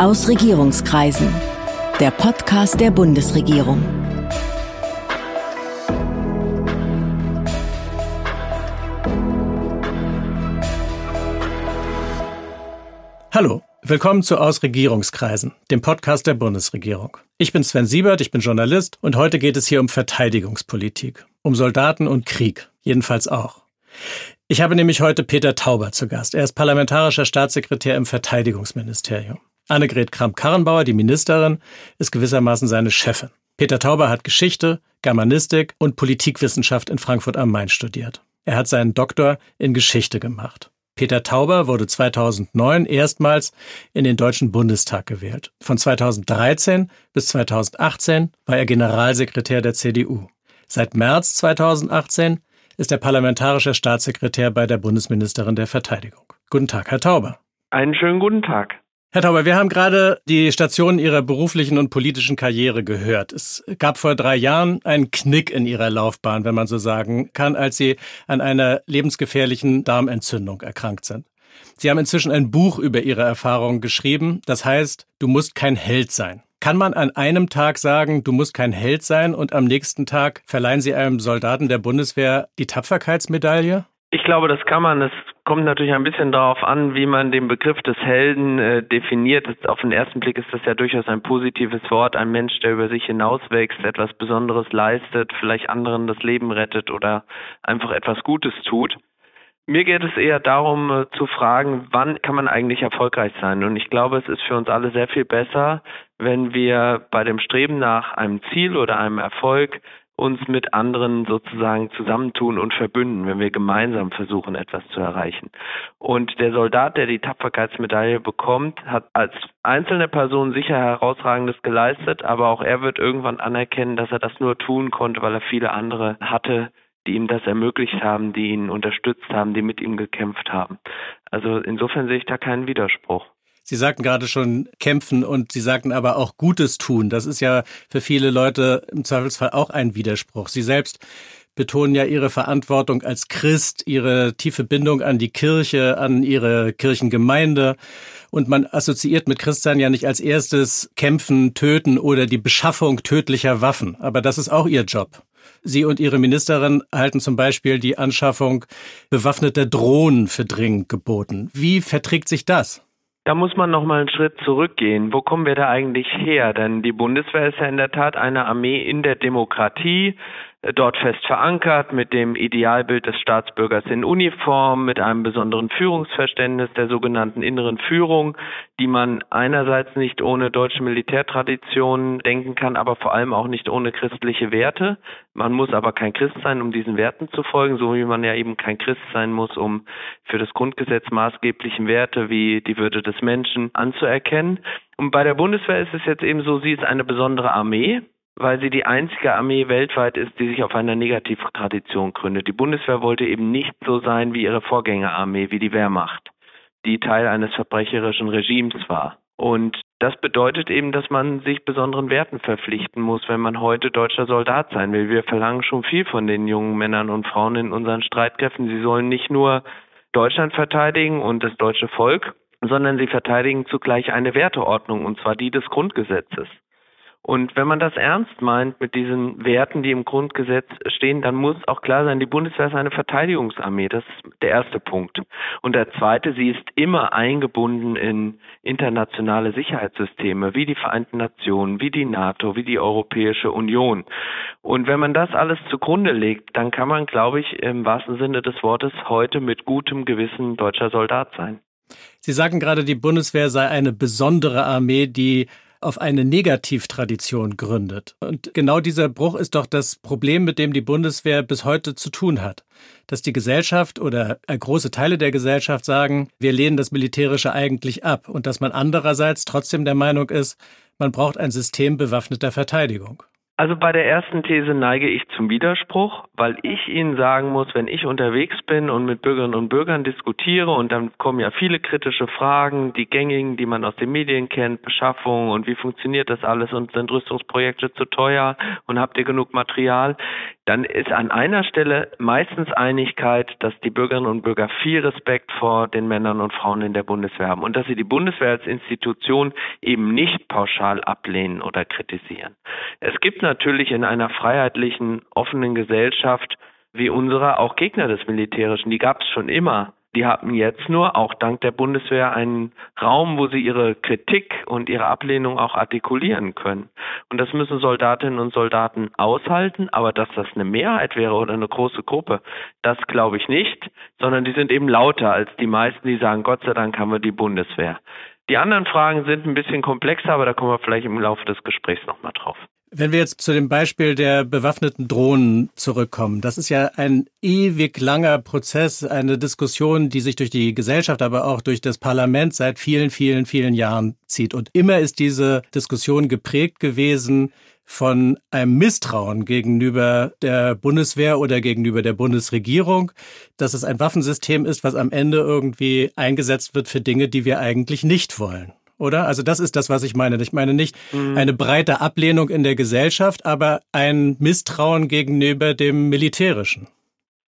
Aus Regierungskreisen. Der Podcast der Bundesregierung. Hallo, willkommen zu Aus Regierungskreisen, dem Podcast der Bundesregierung. Ich bin Sven Siebert, ich bin Journalist und heute geht es hier um Verteidigungspolitik, um Soldaten und Krieg, jedenfalls auch. Ich habe nämlich heute Peter Tauber zu Gast. Er ist parlamentarischer Staatssekretär im Verteidigungsministerium. Annegret Kramp-Karrenbauer, die Ministerin, ist gewissermaßen seine Chefin. Peter Tauber hat Geschichte, Germanistik und Politikwissenschaft in Frankfurt am Main studiert. Er hat seinen Doktor in Geschichte gemacht. Peter Tauber wurde 2009 erstmals in den Deutschen Bundestag gewählt. Von 2013 bis 2018 war er Generalsekretär der CDU. Seit März 2018 ist er parlamentarischer Staatssekretär bei der Bundesministerin der Verteidigung. Guten Tag, Herr Tauber. Einen schönen guten Tag. Herr Tauber, wir haben gerade die Stationen Ihrer beruflichen und politischen Karriere gehört. Es gab vor drei Jahren einen Knick in Ihrer Laufbahn, wenn man so sagen kann, als Sie an einer lebensgefährlichen Darmentzündung erkrankt sind. Sie haben inzwischen ein Buch über Ihre Erfahrungen geschrieben. Das heißt, du musst kein Held sein. Kann man an einem Tag sagen, du musst kein Held sein und am nächsten Tag verleihen Sie einem Soldaten der Bundeswehr die Tapferkeitsmedaille? Ich glaube, das kann man. Es kommt natürlich ein bisschen darauf an, wie man den Begriff des Helden äh, definiert. Auf den ersten Blick ist das ja durchaus ein positives Wort. Ein Mensch, der über sich hinauswächst, etwas Besonderes leistet, vielleicht anderen das Leben rettet oder einfach etwas Gutes tut. Mir geht es eher darum äh, zu fragen, wann kann man eigentlich erfolgreich sein? Und ich glaube, es ist für uns alle sehr viel besser, wenn wir bei dem Streben nach einem Ziel oder einem Erfolg uns mit anderen sozusagen zusammentun und verbünden, wenn wir gemeinsam versuchen, etwas zu erreichen. Und der Soldat, der die Tapferkeitsmedaille bekommt, hat als einzelne Person sicher herausragendes geleistet, aber auch er wird irgendwann anerkennen, dass er das nur tun konnte, weil er viele andere hatte, die ihm das ermöglicht haben, die ihn unterstützt haben, die mit ihm gekämpft haben. Also insofern sehe ich da keinen Widerspruch. Sie sagten gerade schon kämpfen und Sie sagten aber auch Gutes tun. Das ist ja für viele Leute im Zweifelsfall auch ein Widerspruch. Sie selbst betonen ja ihre Verantwortung als Christ, ihre tiefe Bindung an die Kirche, an ihre Kirchengemeinde. Und man assoziiert mit Christsein ja nicht als erstes Kämpfen, Töten oder die Beschaffung tödlicher Waffen. Aber das ist auch ihr Job. Sie und Ihre Ministerin halten zum Beispiel die Anschaffung bewaffneter Drohnen für dringend geboten. Wie verträgt sich das? Da muss man noch mal einen Schritt zurückgehen. Wo kommen wir da eigentlich her? Denn die Bundeswehr ist ja in der Tat eine Armee in der Demokratie dort fest verankert mit dem Idealbild des Staatsbürgers in Uniform, mit einem besonderen Führungsverständnis der sogenannten inneren Führung, die man einerseits nicht ohne deutsche Militärtradition denken kann, aber vor allem auch nicht ohne christliche Werte. Man muss aber kein Christ sein, um diesen Werten zu folgen, so wie man ja eben kein Christ sein muss, um für das Grundgesetz maßgeblichen Werte wie die Würde des Menschen anzuerkennen. Und bei der Bundeswehr ist es jetzt eben so, sie ist eine besondere Armee weil sie die einzige Armee weltweit ist, die sich auf einer Negativtradition gründet. Die Bundeswehr wollte eben nicht so sein wie ihre Vorgängerarmee, wie die Wehrmacht, die Teil eines verbrecherischen Regimes war. Und das bedeutet eben, dass man sich besonderen Werten verpflichten muss, wenn man heute deutscher Soldat sein will. Wir verlangen schon viel von den jungen Männern und Frauen in unseren Streitkräften. Sie sollen nicht nur Deutschland verteidigen und das deutsche Volk, sondern sie verteidigen zugleich eine Werteordnung, und zwar die des Grundgesetzes. Und wenn man das ernst meint mit diesen Werten, die im Grundgesetz stehen, dann muss auch klar sein, die Bundeswehr ist eine Verteidigungsarmee. Das ist der erste Punkt. Und der zweite, sie ist immer eingebunden in internationale Sicherheitssysteme, wie die Vereinten Nationen, wie die NATO, wie die Europäische Union. Und wenn man das alles zugrunde legt, dann kann man, glaube ich, im wahrsten Sinne des Wortes heute mit gutem Gewissen deutscher Soldat sein. Sie sagen gerade, die Bundeswehr sei eine besondere Armee, die auf eine Negativtradition gründet. Und genau dieser Bruch ist doch das Problem, mit dem die Bundeswehr bis heute zu tun hat. Dass die Gesellschaft oder große Teile der Gesellschaft sagen, wir lehnen das Militärische eigentlich ab und dass man andererseits trotzdem der Meinung ist, man braucht ein System bewaffneter Verteidigung. Also bei der ersten These neige ich zum Widerspruch, weil ich Ihnen sagen muss, wenn ich unterwegs bin und mit Bürgerinnen und Bürgern diskutiere und dann kommen ja viele kritische Fragen, die gängigen, die man aus den Medien kennt, Beschaffung und wie funktioniert das alles und sind Rüstungsprojekte zu teuer und habt ihr genug Material, dann ist an einer Stelle meistens Einigkeit, dass die Bürgerinnen und Bürger viel Respekt vor den Männern und Frauen in der Bundeswehr haben und dass sie die Bundeswehr als Institution eben nicht pauschal ablehnen oder kritisieren. Es gibt natürlich in einer freiheitlichen, offenen Gesellschaft wie unserer auch Gegner des Militärischen. Die gab es schon immer. Die hatten jetzt nur, auch dank der Bundeswehr, einen Raum, wo sie ihre Kritik und ihre Ablehnung auch artikulieren können. Und das müssen Soldatinnen und Soldaten aushalten, aber dass das eine Mehrheit wäre oder eine große Gruppe, das glaube ich nicht, sondern die sind eben lauter als die meisten, die sagen, Gott sei Dank haben wir die Bundeswehr. Die anderen Fragen sind ein bisschen komplexer, aber da kommen wir vielleicht im Laufe des Gesprächs nochmal drauf. Wenn wir jetzt zu dem Beispiel der bewaffneten Drohnen zurückkommen, das ist ja ein ewig langer Prozess, eine Diskussion, die sich durch die Gesellschaft, aber auch durch das Parlament seit vielen, vielen, vielen Jahren zieht. Und immer ist diese Diskussion geprägt gewesen von einem Misstrauen gegenüber der Bundeswehr oder gegenüber der Bundesregierung, dass es ein Waffensystem ist, was am Ende irgendwie eingesetzt wird für Dinge, die wir eigentlich nicht wollen oder? Also das ist das, was ich meine. Ich meine nicht mhm. eine breite Ablehnung in der Gesellschaft, aber ein Misstrauen gegenüber dem Militärischen.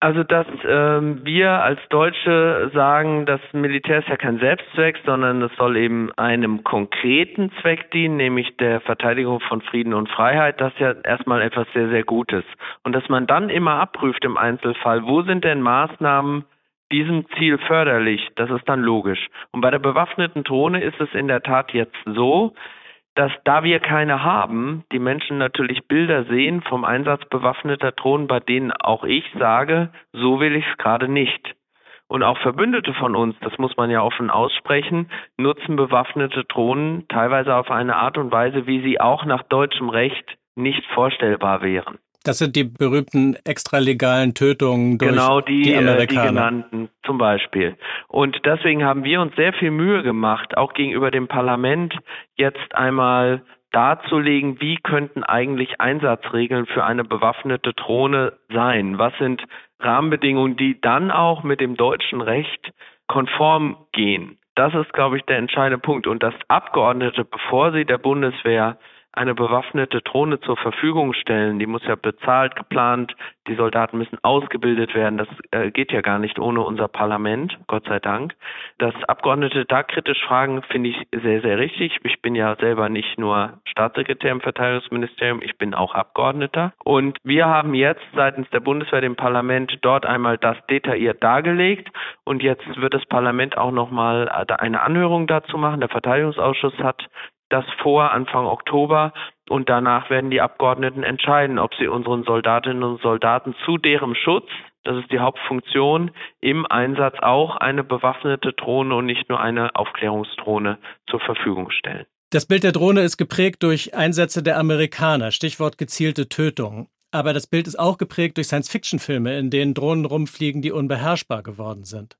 Also, dass ähm, wir als Deutsche sagen, das Militär ist ja kein Selbstzweck, sondern es soll eben einem konkreten Zweck dienen, nämlich der Verteidigung von Frieden und Freiheit, das ist ja erstmal etwas sehr, sehr Gutes. Und dass man dann immer abprüft im Einzelfall, wo sind denn Maßnahmen, diesem Ziel förderlich, das ist dann logisch. Und bei der bewaffneten Drohne ist es in der Tat jetzt so, dass da wir keine haben, die Menschen natürlich Bilder sehen vom Einsatz bewaffneter Drohnen, bei denen auch ich sage, so will ich es gerade nicht. Und auch Verbündete von uns, das muss man ja offen aussprechen, nutzen bewaffnete Drohnen teilweise auf eine Art und Weise, wie sie auch nach deutschem Recht nicht vorstellbar wären. Das sind die berühmten extralegalen Tötungen durch genau die, die Amerikaner. Genau, die genannten zum Beispiel. Und deswegen haben wir uns sehr viel Mühe gemacht, auch gegenüber dem Parlament jetzt einmal darzulegen, wie könnten eigentlich Einsatzregeln für eine bewaffnete Drohne sein? Was sind Rahmenbedingungen, die dann auch mit dem deutschen Recht konform gehen? Das ist, glaube ich, der entscheidende Punkt. Und dass Abgeordnete, bevor sie der Bundeswehr eine bewaffnete Drohne zur Verfügung stellen. Die muss ja bezahlt, geplant, die Soldaten müssen ausgebildet werden. Das äh, geht ja gar nicht ohne unser Parlament, Gott sei Dank. Dass Abgeordnete da kritisch fragen, finde ich sehr, sehr richtig. Ich bin ja selber nicht nur Staatssekretär im Verteidigungsministerium, ich bin auch Abgeordneter. Und wir haben jetzt seitens der Bundeswehr dem Parlament dort einmal das detailliert dargelegt. Und jetzt wird das Parlament auch nochmal eine Anhörung dazu machen. Der Verteidigungsausschuss hat das vor Anfang Oktober und danach werden die Abgeordneten entscheiden, ob sie unseren Soldatinnen und Soldaten zu deren Schutz, das ist die Hauptfunktion, im Einsatz auch eine bewaffnete Drohne und nicht nur eine Aufklärungsdrohne zur Verfügung stellen. Das Bild der Drohne ist geprägt durch Einsätze der Amerikaner, Stichwort gezielte Tötung. Aber das Bild ist auch geprägt durch Science-Fiction-Filme, in denen Drohnen rumfliegen, die unbeherrschbar geworden sind.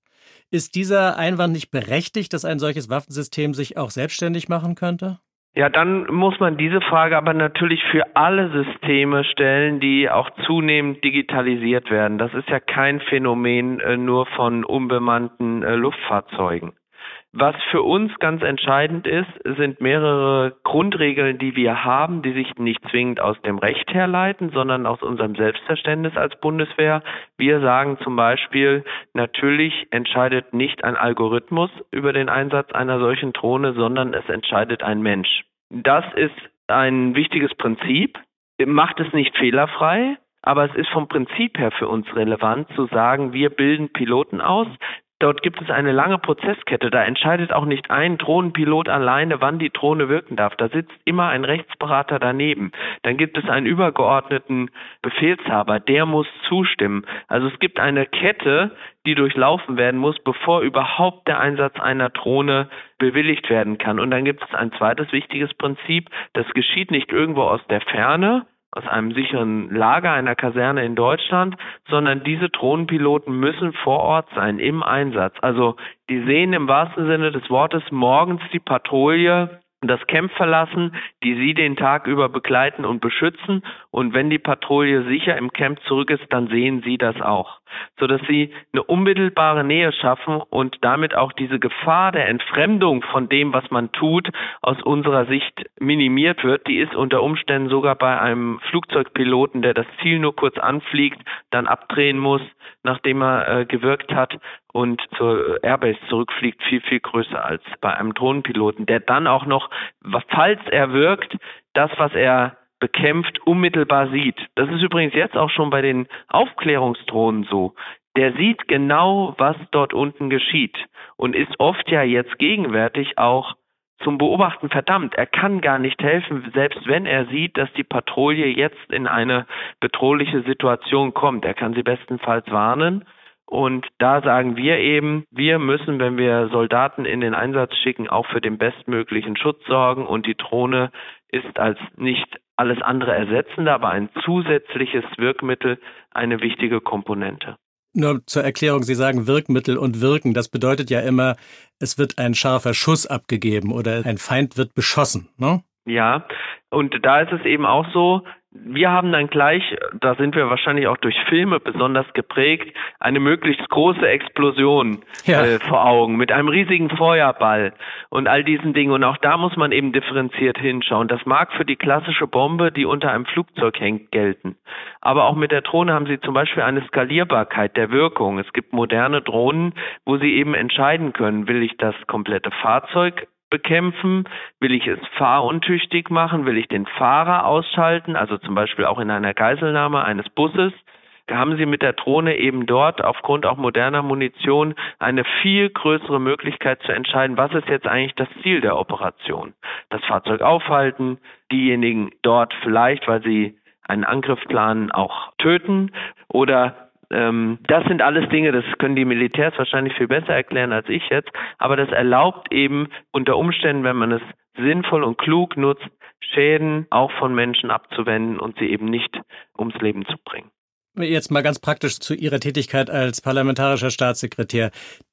Ist dieser Einwand nicht berechtigt, dass ein solches Waffensystem sich auch selbstständig machen könnte? Ja, dann muss man diese Frage aber natürlich für alle Systeme stellen, die auch zunehmend digitalisiert werden. Das ist ja kein Phänomen äh, nur von unbemannten äh, Luftfahrzeugen. Was für uns ganz entscheidend ist, sind mehrere Grundregeln, die wir haben, die sich nicht zwingend aus dem Recht herleiten, sondern aus unserem Selbstverständnis als Bundeswehr. Wir sagen zum Beispiel, natürlich entscheidet nicht ein Algorithmus über den Einsatz einer solchen Drohne, sondern es entscheidet ein Mensch. Das ist ein wichtiges Prinzip, macht es nicht fehlerfrei, aber es ist vom Prinzip her für uns relevant zu sagen, wir bilden Piloten aus, Dort gibt es eine lange Prozesskette. Da entscheidet auch nicht ein Drohnenpilot alleine, wann die Drohne wirken darf. Da sitzt immer ein Rechtsberater daneben. Dann gibt es einen übergeordneten Befehlshaber, der muss zustimmen. Also es gibt eine Kette, die durchlaufen werden muss, bevor überhaupt der Einsatz einer Drohne bewilligt werden kann. Und dann gibt es ein zweites wichtiges Prinzip. Das geschieht nicht irgendwo aus der Ferne, aus einem sicheren Lager einer Kaserne in Deutschland, sondern diese Drohnenpiloten müssen vor Ort sein im Einsatz. Also die sehen im wahrsten Sinne des Wortes morgens die Patrouille das Camp verlassen, die sie den Tag über begleiten und beschützen. Und wenn die Patrouille sicher im Camp zurück ist, dann sehen sie das auch, sodass sie eine unmittelbare Nähe schaffen und damit auch diese Gefahr der Entfremdung von dem, was man tut, aus unserer Sicht minimiert wird. Die ist unter Umständen sogar bei einem Flugzeugpiloten, der das Ziel nur kurz anfliegt, dann abdrehen muss, nachdem er äh, gewirkt hat und zur Airbase zurückfliegt, viel, viel größer als bei einem Drohnenpiloten, der dann auch noch, falls er wirkt, das, was er bekämpft, unmittelbar sieht. Das ist übrigens jetzt auch schon bei den Aufklärungsdrohnen so. Der sieht genau, was dort unten geschieht und ist oft ja jetzt gegenwärtig auch zum Beobachten verdammt. Er kann gar nicht helfen, selbst wenn er sieht, dass die Patrouille jetzt in eine bedrohliche Situation kommt. Er kann sie bestenfalls warnen und da sagen wir eben, wir müssen, wenn wir Soldaten in den Einsatz schicken, auch für den bestmöglichen Schutz sorgen. Und die Drohne ist als nicht alles andere ersetzende, aber ein zusätzliches Wirkmittel eine wichtige Komponente. Nur zur Erklärung, Sie sagen Wirkmittel und Wirken. Das bedeutet ja immer, es wird ein scharfer Schuss abgegeben oder ein Feind wird beschossen. Ne? Ja, und da ist es eben auch so, wir haben dann gleich, da sind wir wahrscheinlich auch durch Filme besonders geprägt, eine möglichst große Explosion ja. äh, vor Augen mit einem riesigen Feuerball und all diesen Dingen. Und auch da muss man eben differenziert hinschauen. Das mag für die klassische Bombe, die unter einem Flugzeug hängt, gelten. Aber auch mit der Drohne haben Sie zum Beispiel eine Skalierbarkeit der Wirkung. Es gibt moderne Drohnen, wo Sie eben entscheiden können, will ich das komplette Fahrzeug bekämpfen? Will ich es fahruntüchtig machen? Will ich den Fahrer ausschalten? Also zum Beispiel auch in einer Geiselnahme eines Busses. Haben Sie mit der Drohne eben dort aufgrund auch moderner Munition eine viel größere Möglichkeit zu entscheiden, was ist jetzt eigentlich das Ziel der Operation. Das Fahrzeug aufhalten, diejenigen dort vielleicht, weil sie einen Angriff planen, auch töten oder ähm, das sind alles Dinge, das können die Militärs wahrscheinlich viel besser erklären als ich jetzt, aber das erlaubt eben unter Umständen, wenn man es sinnvoll und klug nutzt, Schäden auch von Menschen abzuwenden und sie eben nicht ums Leben zu bringen. Jetzt mal ganz praktisch zu Ihrer Tätigkeit als parlamentarischer Staatssekretär.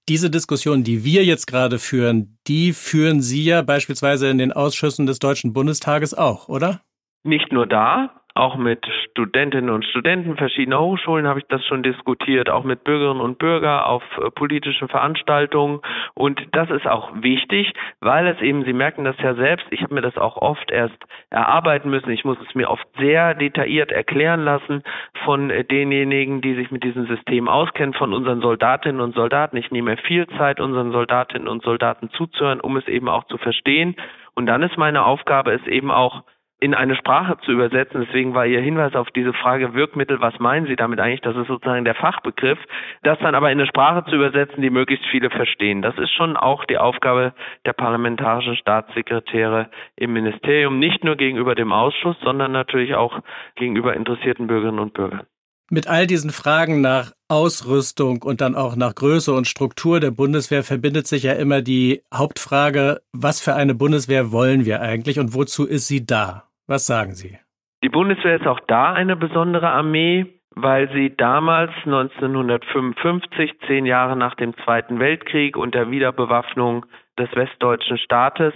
Diese Diskussion, die wir jetzt gerade führen, die führen Sie ja beispielsweise in den Ausschüssen des Deutschen Bundestages auch, oder? Nicht nur da, auch mit Studentinnen und Studenten verschiedener Hochschulen habe ich das schon diskutiert, auch mit Bürgerinnen und Bürgern auf äh, politischen Veranstaltungen. Und das ist auch wichtig, weil es eben, Sie merken das ja selbst, ich habe mir das auch oft erst erarbeiten müssen. Ich muss es mir oft sehr detailliert erklären lassen von äh, denjenigen, die sich mit diesem System auskennen, von unseren Soldatinnen und Soldaten. Ich nehme viel Zeit, unseren Soldatinnen und Soldaten zuzuhören, um es eben auch zu verstehen. Und dann ist meine Aufgabe, es eben auch in eine Sprache zu übersetzen. Deswegen war Ihr Hinweis auf diese Frage Wirkmittel, was meinen Sie damit eigentlich? Das ist sozusagen der Fachbegriff. Das dann aber in eine Sprache zu übersetzen, die möglichst viele verstehen. Das ist schon auch die Aufgabe der parlamentarischen Staatssekretäre im Ministerium, nicht nur gegenüber dem Ausschuss, sondern natürlich auch gegenüber interessierten Bürgerinnen und Bürgern. Mit all diesen Fragen nach Ausrüstung und dann auch nach Größe und Struktur der Bundeswehr verbindet sich ja immer die Hauptfrage, was für eine Bundeswehr wollen wir eigentlich und wozu ist sie da? Was sagen Sie? Die Bundeswehr ist auch da eine besondere Armee, weil sie damals 1955, zehn Jahre nach dem Zweiten Weltkrieg und der Wiederbewaffnung des westdeutschen Staates,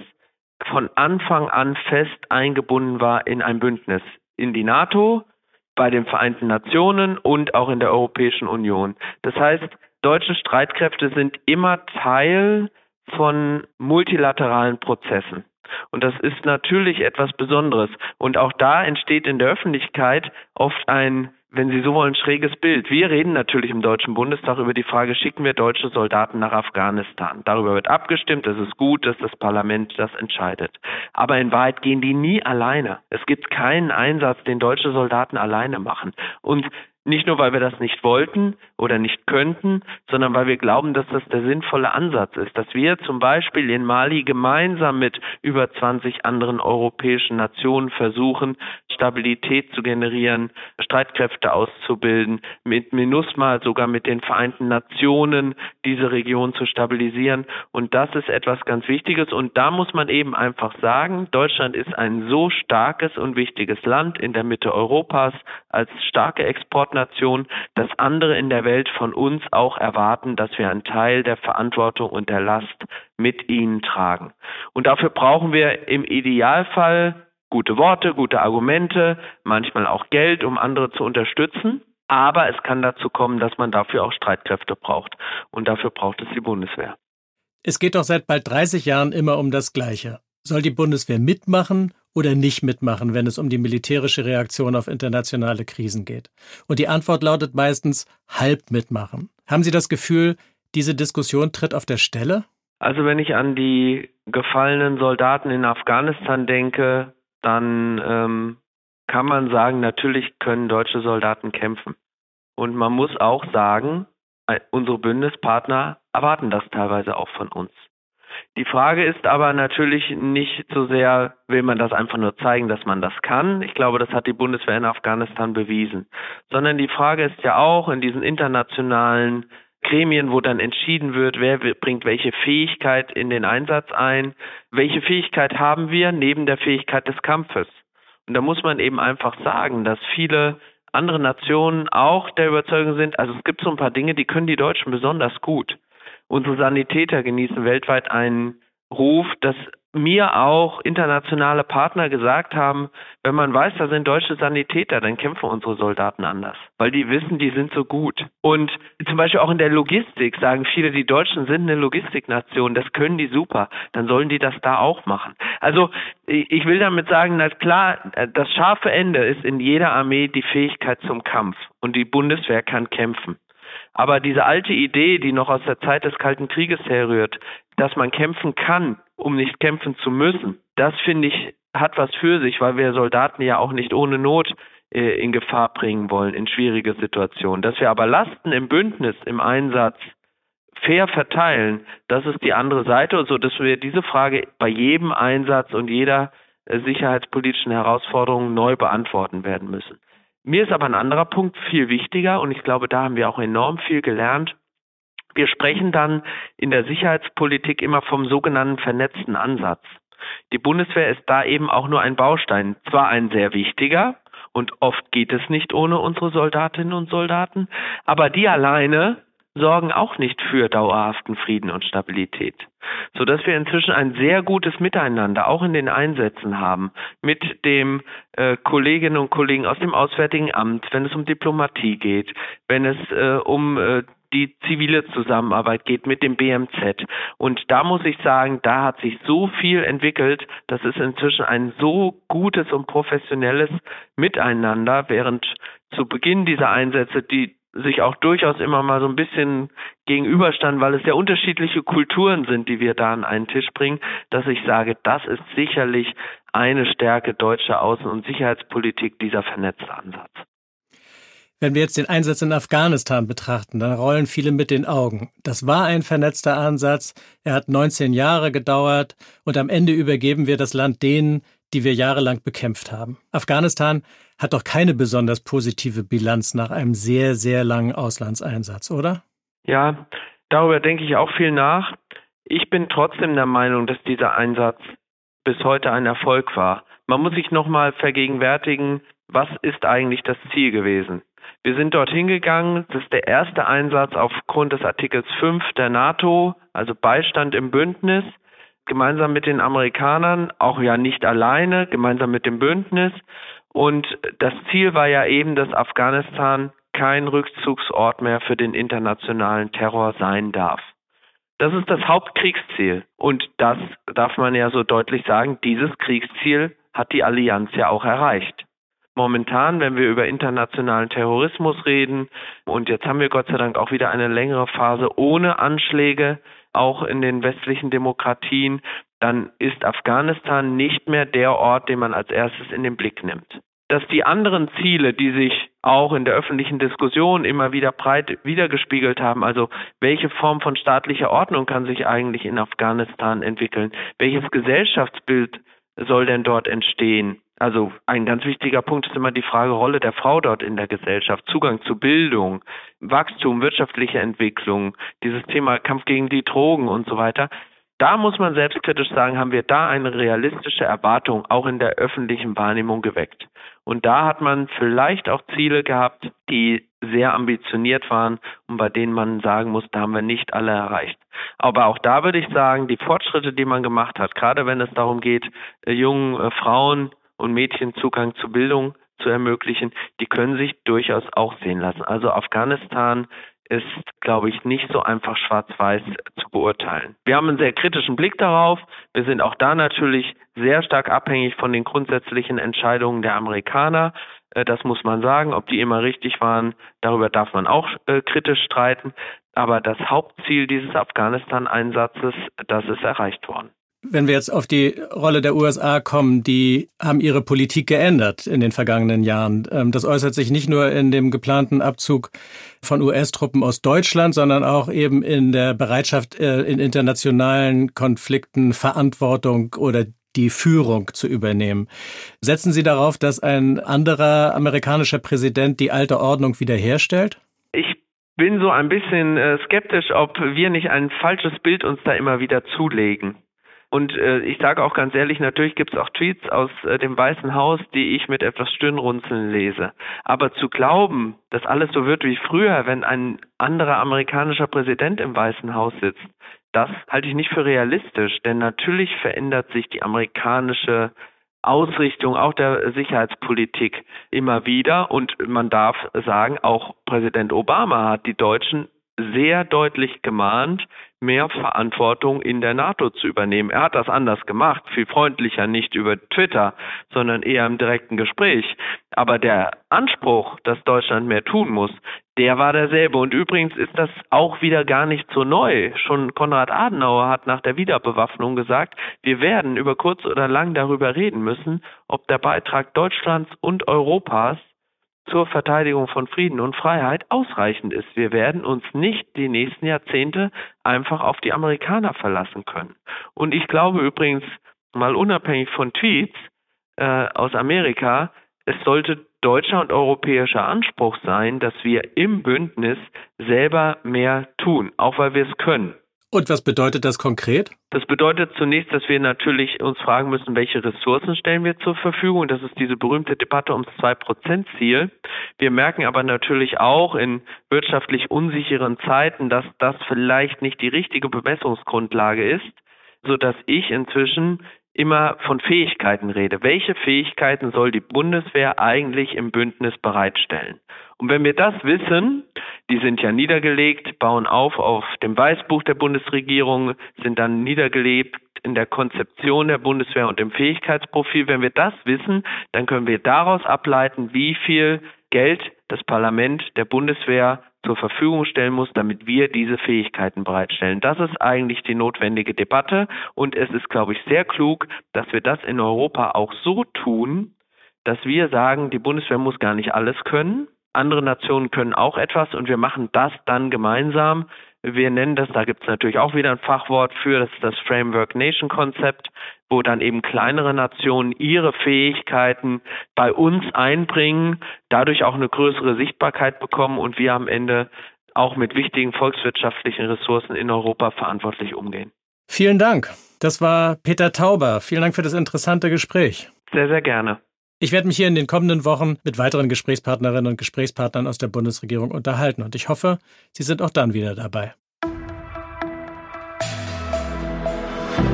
von Anfang an fest eingebunden war in ein Bündnis in die NATO, bei den Vereinten Nationen und auch in der Europäischen Union. Das heißt, deutsche Streitkräfte sind immer Teil von multilateralen Prozessen. Und das ist natürlich etwas Besonderes. Und auch da entsteht in der Öffentlichkeit oft ein wenn Sie so wollen, schräges Bild. Wir reden natürlich im Deutschen Bundestag über die Frage, schicken wir deutsche Soldaten nach Afghanistan. Darüber wird abgestimmt. Es ist gut, dass das Parlament das entscheidet. Aber in Wahrheit gehen die nie alleine. Es gibt keinen Einsatz, den deutsche Soldaten alleine machen. Und nicht nur, weil wir das nicht wollten oder nicht könnten, sondern weil wir glauben, dass das der sinnvolle Ansatz ist, dass wir zum Beispiel in Mali gemeinsam mit über 20 anderen europäischen Nationen versuchen, Stabilität zu generieren, Streitkräfte auszubilden, mit MINUSMA sogar mit den Vereinten Nationen diese Region zu stabilisieren. Und das ist etwas ganz Wichtiges. Und da muss man eben einfach sagen, Deutschland ist ein so starkes und wichtiges Land in der Mitte Europas als starke Export Exportnation, dass andere in der Welt von uns auch erwarten, dass wir einen Teil der Verantwortung und der Last mit ihnen tragen. Und dafür brauchen wir im Idealfall gute Worte, gute Argumente, manchmal auch Geld, um andere zu unterstützen. Aber es kann dazu kommen, dass man dafür auch Streitkräfte braucht. Und dafür braucht es die Bundeswehr. Es geht doch seit bald 30 Jahren immer um das Gleiche. Soll die Bundeswehr mitmachen oder nicht mitmachen, wenn es um die militärische Reaktion auf internationale Krisen geht? Und die Antwort lautet meistens halb mitmachen. Haben Sie das Gefühl, diese Diskussion tritt auf der Stelle? Also wenn ich an die gefallenen Soldaten in Afghanistan denke, dann ähm, kann man sagen, natürlich können deutsche Soldaten kämpfen. Und man muss auch sagen, äh, unsere Bündnispartner erwarten das teilweise auch von uns. Die Frage ist aber natürlich nicht so sehr, will man das einfach nur zeigen, dass man das kann. Ich glaube, das hat die Bundeswehr in Afghanistan bewiesen. Sondern die Frage ist ja auch in diesen internationalen Gremien, wo dann entschieden wird, wer bringt welche Fähigkeit in den Einsatz ein. Welche Fähigkeit haben wir neben der Fähigkeit des Kampfes? Und da muss man eben einfach sagen, dass viele andere Nationen auch der Überzeugung sind, also es gibt so ein paar Dinge, die können die Deutschen besonders gut. Unsere Sanitäter genießen weltweit einen Ruf, dass mir auch internationale Partner gesagt haben, wenn man weiß, da sind deutsche Sanitäter, dann kämpfen unsere Soldaten anders, weil die wissen, die sind so gut. Und zum Beispiel auch in der Logistik sagen viele, die Deutschen sind eine Logistiknation, das können die super, dann sollen die das da auch machen. Also ich will damit sagen, na klar, das scharfe Ende ist in jeder Armee die Fähigkeit zum Kampf und die Bundeswehr kann kämpfen. Aber diese alte Idee, die noch aus der Zeit des Kalten Krieges herrührt, dass man kämpfen kann, um nicht kämpfen zu müssen, das finde ich hat was für sich, weil wir Soldaten ja auch nicht ohne Not äh, in Gefahr bringen wollen in schwierige Situationen. Dass wir aber Lasten im Bündnis, im Einsatz fair verteilen, das ist die andere Seite, so dass wir diese Frage bei jedem Einsatz und jeder äh, sicherheitspolitischen Herausforderung neu beantworten werden müssen. Mir ist aber ein anderer Punkt viel wichtiger und ich glaube, da haben wir auch enorm viel gelernt. Wir sprechen dann in der Sicherheitspolitik immer vom sogenannten vernetzten Ansatz. Die Bundeswehr ist da eben auch nur ein Baustein, zwar ein sehr wichtiger, und oft geht es nicht ohne unsere Soldatinnen und Soldaten, aber die alleine sorgen auch nicht für dauerhaften Frieden und Stabilität, so dass wir inzwischen ein sehr gutes Miteinander auch in den Einsätzen haben mit dem äh, Kolleginnen und Kollegen aus dem Auswärtigen Amt, wenn es um Diplomatie geht, wenn es äh, um äh, die zivile Zusammenarbeit geht mit dem BMZ. Und da muss ich sagen, da hat sich so viel entwickelt, das ist inzwischen ein so gutes und professionelles Miteinander, während zu Beginn dieser Einsätze die sich auch durchaus immer mal so ein bisschen gegenüberstanden, weil es ja unterschiedliche Kulturen sind, die wir da an einen Tisch bringen, dass ich sage, das ist sicherlich eine Stärke deutscher Außen- und Sicherheitspolitik, dieser vernetzte Ansatz. Wenn wir jetzt den Einsatz in Afghanistan betrachten, dann rollen viele mit den Augen. Das war ein vernetzter Ansatz. Er hat 19 Jahre gedauert und am Ende übergeben wir das Land denen, die wir jahrelang bekämpft haben. Afghanistan hat doch keine besonders positive Bilanz nach einem sehr, sehr langen Auslandseinsatz, oder? Ja, darüber denke ich auch viel nach. Ich bin trotzdem der Meinung, dass dieser Einsatz bis heute ein Erfolg war. Man muss sich nochmal vergegenwärtigen, was ist eigentlich das Ziel gewesen? Wir sind dorthin gegangen. Das ist der erste Einsatz aufgrund des Artikels 5 der NATO, also Beistand im Bündnis, gemeinsam mit den Amerikanern, auch ja nicht alleine, gemeinsam mit dem Bündnis. Und das Ziel war ja eben, dass Afghanistan kein Rückzugsort mehr für den internationalen Terror sein darf. Das ist das Hauptkriegsziel. Und das darf man ja so deutlich sagen, dieses Kriegsziel hat die Allianz ja auch erreicht. Momentan, wenn wir über internationalen Terrorismus reden, und jetzt haben wir Gott sei Dank auch wieder eine längere Phase ohne Anschläge, auch in den westlichen Demokratien, dann ist Afghanistan nicht mehr der Ort, den man als erstes in den Blick nimmt. Dass die anderen Ziele, die sich auch in der öffentlichen Diskussion immer wieder breit wiedergespiegelt haben, also welche Form von staatlicher Ordnung kann sich eigentlich in Afghanistan entwickeln, welches Gesellschaftsbild soll denn dort entstehen, also ein ganz wichtiger Punkt ist immer die Frage Rolle der Frau dort in der Gesellschaft, Zugang zu Bildung, Wachstum, wirtschaftliche Entwicklung, dieses Thema Kampf gegen die Drogen und so weiter. Da muss man selbstkritisch sagen, haben wir da eine realistische Erwartung auch in der öffentlichen Wahrnehmung geweckt. Und da hat man vielleicht auch Ziele gehabt, die sehr ambitioniert waren und bei denen man sagen muss, da haben wir nicht alle erreicht. Aber auch da würde ich sagen, die Fortschritte, die man gemacht hat, gerade wenn es darum geht, äh, jungen äh, Frauen und Mädchen Zugang zu Bildung zu ermöglichen, die können sich durchaus auch sehen lassen. Also Afghanistan ist, glaube ich, nicht so einfach schwarz-weiß zu beurteilen. Wir haben einen sehr kritischen Blick darauf. Wir sind auch da natürlich sehr stark abhängig von den grundsätzlichen Entscheidungen der Amerikaner. Äh, das muss man sagen. Ob die immer richtig waren, darüber darf man auch äh, kritisch streiten. Aber das Hauptziel dieses Afghanistan-Einsatzes, das ist erreicht worden. Wenn wir jetzt auf die Rolle der USA kommen, die haben ihre Politik geändert in den vergangenen Jahren. Ähm, das äußert sich nicht nur in dem geplanten Abzug von US-Truppen aus Deutschland, sondern auch eben in der Bereitschaft, äh, in internationalen Konflikten Verantwortung oder die Führung zu übernehmen. Setzen Sie darauf, dass ein anderer amerikanischer Präsident die alte Ordnung wiederherstellt? Ich bin so ein bisschen äh, skeptisch, ob wir nicht ein falsches Bild uns da immer wieder zulegen. Und äh, ich sage auch ganz ehrlich, natürlich gibt es auch Tweets aus äh, dem Weißen Haus, die ich mit etwas Stirnrunzeln lese. Aber zu glauben, dass alles so wird wie früher, wenn ein anderer amerikanischer Präsident im Weißen Haus sitzt, das halte ich nicht für realistisch. Denn natürlich verändert sich die amerikanische Ausrichtung auch der Sicherheitspolitik immer wieder. Und man darf sagen, auch Präsident Obama hat die Deutschen sehr deutlich gemahnt, mehr Verantwortung in der NATO zu übernehmen. Er hat das anders gemacht, viel freundlicher, nicht über Twitter, sondern eher im direkten Gespräch. Aber der Anspruch, dass Deutschland mehr tun muss, der war derselbe. Und übrigens ist das auch wieder gar nicht so neu. Schon Konrad Adenauer hat nach der Wiederbewaffnung gesagt, wir werden über kurz oder lang darüber reden müssen, ob der Beitrag Deutschlands und Europas zur Verteidigung von Frieden und Freiheit ausreichend ist. Wir werden uns nicht die nächsten Jahrzehnte einfach auf die Amerikaner verlassen können. Und ich glaube übrigens, mal unabhängig von Tweets äh, aus Amerika, es sollte deutscher und europäischer Anspruch sein, dass wir im Bündnis selber mehr tun, auch weil wir es können. Und was bedeutet das konkret? Das bedeutet zunächst, dass wir natürlich uns fragen müssen, welche Ressourcen stellen wir zur Verfügung. Das ist diese berühmte Debatte ums Zwei-Prozent-Ziel. Wir merken aber natürlich auch in wirtschaftlich unsicheren Zeiten, dass das vielleicht nicht die richtige Bemessungsgrundlage ist, sodass ich inzwischen immer von Fähigkeiten rede. Welche Fähigkeiten soll die Bundeswehr eigentlich im Bündnis bereitstellen? Und wenn wir das wissen, die sind ja niedergelegt, bauen auf auf dem Weißbuch der Bundesregierung, sind dann niedergelegt in der Konzeption der Bundeswehr und im Fähigkeitsprofil. Wenn wir das wissen, dann können wir daraus ableiten, wie viel Geld das Parlament der Bundeswehr zur Verfügung stellen muss, damit wir diese Fähigkeiten bereitstellen. Das ist eigentlich die notwendige Debatte und es ist, glaube ich, sehr klug, dass wir das in Europa auch so tun, dass wir sagen, die Bundeswehr muss gar nicht alles können, andere Nationen können auch etwas und wir machen das dann gemeinsam. Wir nennen das, da gibt es natürlich auch wieder ein Fachwort für, das ist das Framework Nation Konzept, wo dann eben kleinere Nationen ihre Fähigkeiten bei uns einbringen, dadurch auch eine größere Sichtbarkeit bekommen und wir am Ende auch mit wichtigen volkswirtschaftlichen Ressourcen in Europa verantwortlich umgehen. Vielen Dank. Das war Peter Tauber. Vielen Dank für das interessante Gespräch. Sehr, sehr gerne. Ich werde mich hier in den kommenden Wochen mit weiteren Gesprächspartnerinnen und Gesprächspartnern aus der Bundesregierung unterhalten und ich hoffe, Sie sind auch dann wieder dabei.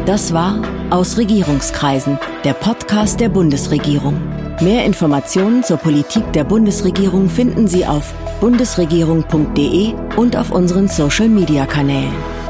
Das war Aus Regierungskreisen, der Podcast der Bundesregierung. Mehr Informationen zur Politik der Bundesregierung finden Sie auf bundesregierung.de und auf unseren Social-Media-Kanälen.